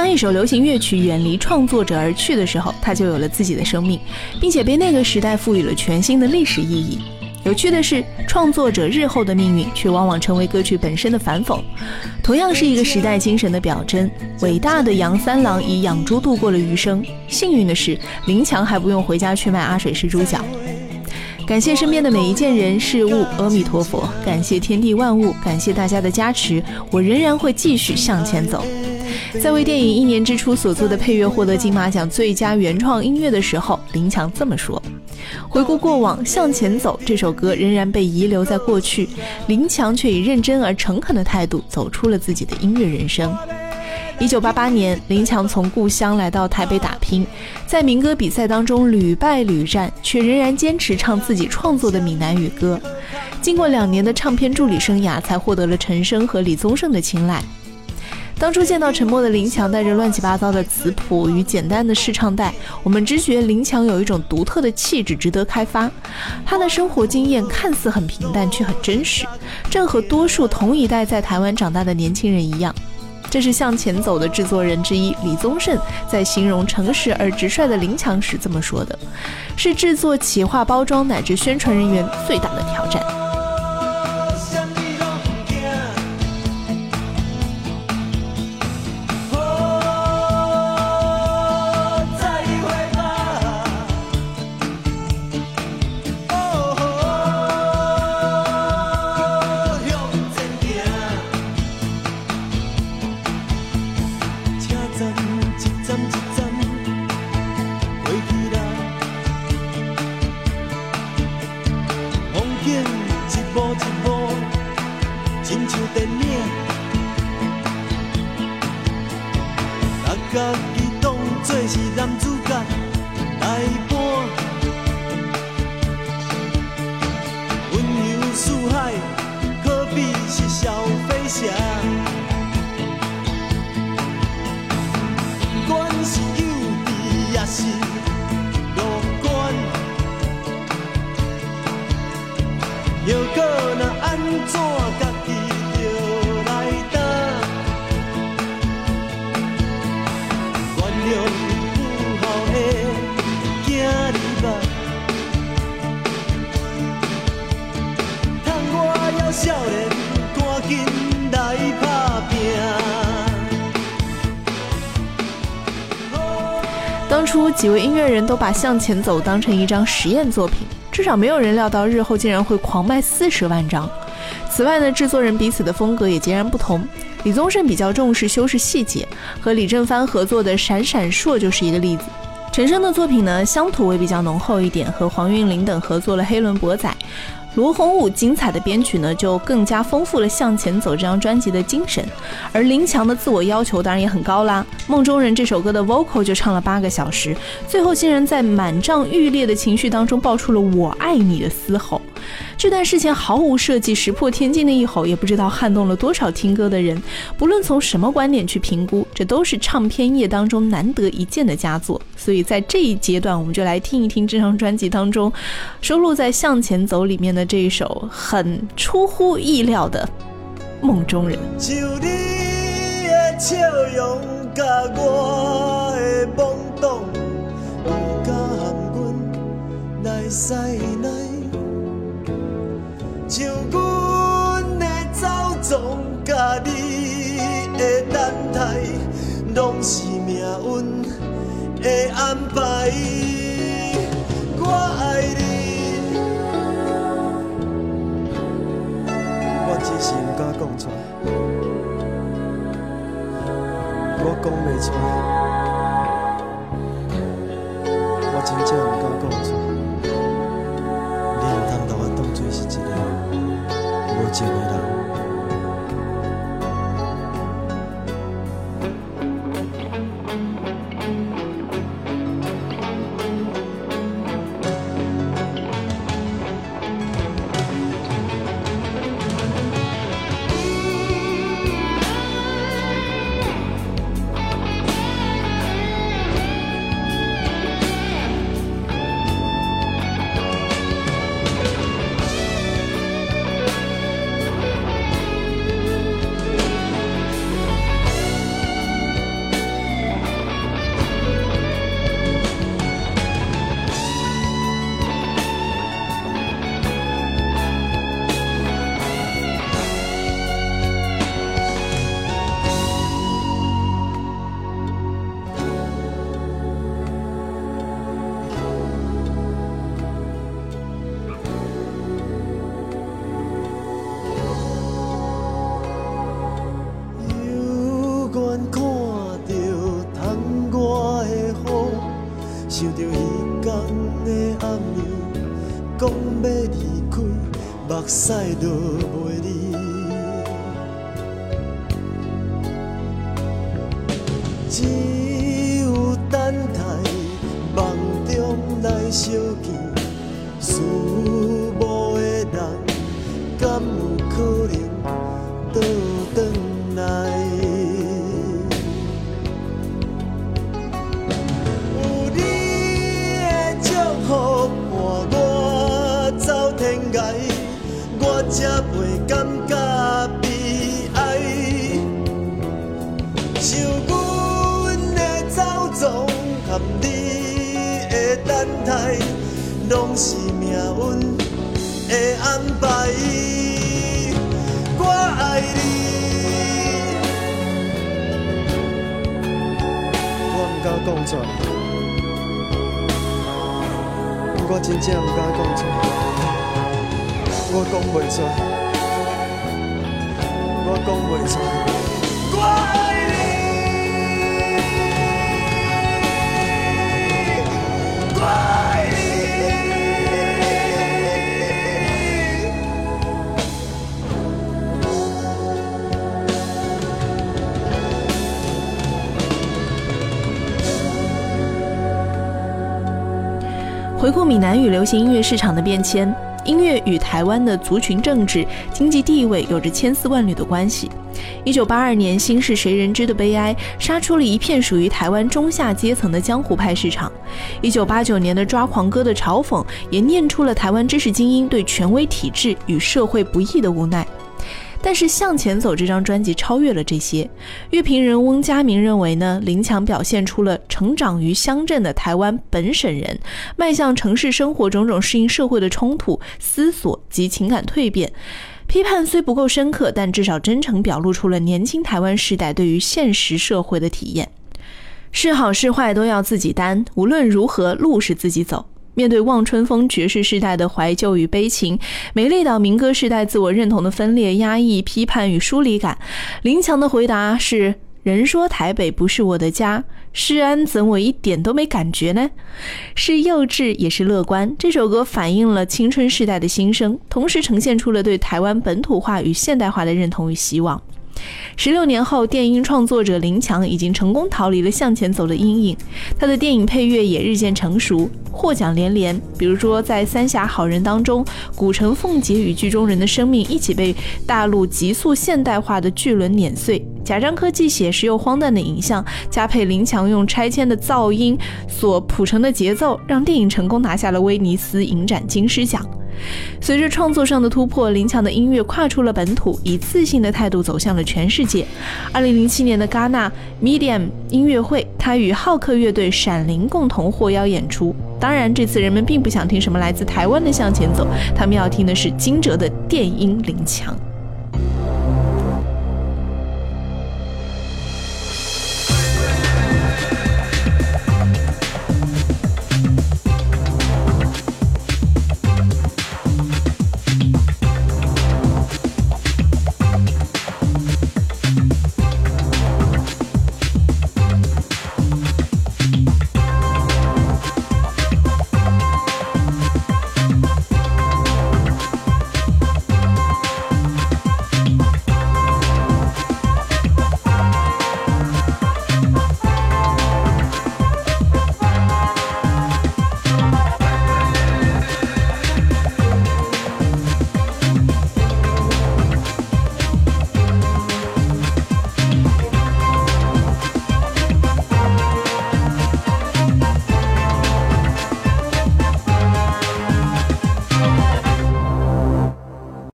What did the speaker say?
当一首流行乐曲远离创作者而去的时候，它就有了自己的生命，并且被那个时代赋予了全新的历史意义。有趣的是，创作者日后的命运却往往成为歌曲本身的反讽。同样是一个时代精神的表征，伟大的杨三郎以养猪度过了余生。幸运的是，林强还不用回家去卖阿水是猪脚。感谢身边的每一件人事物，阿弥陀佛，感谢天地万物，感谢大家的加持，我仍然会继续向前走。在为电影《一年之初》所做的配乐获得金马奖最佳原创音乐的时候，林强这么说：“回顾过往，向前走。”这首歌仍然被遗留在过去，林强却以认真而诚恳的态度走出了自己的音乐人生。一九八八年，林强从故乡来到台北打拼，在民歌比赛当中屡败屡战，却仍然坚持唱自己创作的闽南语歌。经过两年的唱片助理生涯，才获得了陈升和李宗盛的青睐。当初见到沉默的林强带着乱七八糟的词谱与简单的试唱带，我们只觉林强有一种独特的气质，值得开发。他的生活经验看似很平淡，却很真实，正和多数同一代在台湾长大的年轻人一样。这是向前走的制作人之一李宗盛在形容诚实而直率的林强时这么说的：“是制作、企划、包装乃至宣传人员最大的挑战。”当初几位音乐人都把《向前走》当成一张实验作品，至少没有人料到日后竟然会狂卖四十万张。此外呢，制作人彼此的风格也截然不同。李宗盛比较重视修饰细节，和李正帆合作的《闪闪烁》就是一个例子。陈升的作品呢，乡土味比较浓厚一点，和黄韵玲等合作了《黑轮博仔》。罗红武精彩的编曲呢，就更加丰富了《向前走》这张专辑的精神。而林强的自我要求当然也很高啦，《梦中人》这首歌的 vocal 就唱了八个小时，最后竟然在满帐欲裂的情绪当中爆出了“我爱你”的嘶吼。这段事情毫无设计，石破天惊的一吼，也不知道撼动了多少听歌的人。不论从什么观点去评估，这都是唱片业当中难得一见的佳作。所以在这一阶段，我们就来听一听这张专辑当中收录在《向前走》里面的这一首很出乎意料的《梦中人》。就你的笑容，我爱你，只是毋敢讲出来，我讲袂出，来。想到彼天的暗暝，讲要离开，目屎落袂离。只有等待梦中来相见。才袂感觉悲哀。想阮的走踪，和你的等待，拢是命运的安排。我爱你。我毋敢讲出来，我真正毋敢讲出来，我讲袂出来，我讲袂出来。我爱你，我爱你。回顾闽南语流行音乐市场的变迁，音乐与台湾的族群政治、经济地位有着千丝万缕的关系。一九八二年，《心是谁人知的悲哀》杀出了一片属于台湾中下阶层的江湖派市场。一九八九年的《抓狂歌》的嘲讽，也念出了台湾知识精英对权威体制与社会不义的无奈。但是《向前走》这张专辑超越了这些。乐评人翁佳明认为呢，林强表现出了成长于乡镇的台湾本省人迈向城市生活种种适应社会的冲突、思索及情感蜕变。批判虽不够深刻，但至少真诚表露出了年轻台湾时代对于现实社会的体验。是好是坏都要自己担，无论如何路是自己走。面对望春风爵士时代的怀旧与悲情，美丽岛民歌时代自我认同的分裂、压抑、批判与疏离感，林强的回答是：人说台北不是我的家，施安怎我一点都没感觉呢？是幼稚也是乐观。这首歌反映了青春时代的心声，同时呈现出了对台湾本土化与现代化的认同与希望。十六年后，电音创作者林强已经成功逃离了向前走的阴影，他的电影配乐也日渐成熟，获奖连连。比如说，在《三峡好人》当中，古城凤姐与剧中人的生命一起被大陆急速现代化的巨轮碾碎。贾樟柯既写实又荒诞的影像，加配林强用拆迁的噪音所谱成的节奏，让电影成功拿下了威尼斯影展金狮奖。随着创作上的突破，林强的音乐跨出了本土，以自信的态度走向了全世界。二零零七年的戛纳 Medium 音乐会，他与浩克乐队闪灵共同获邀演出。当然，这次人们并不想听什么来自台湾的向前走，他们要听的是惊蛰的电音林强。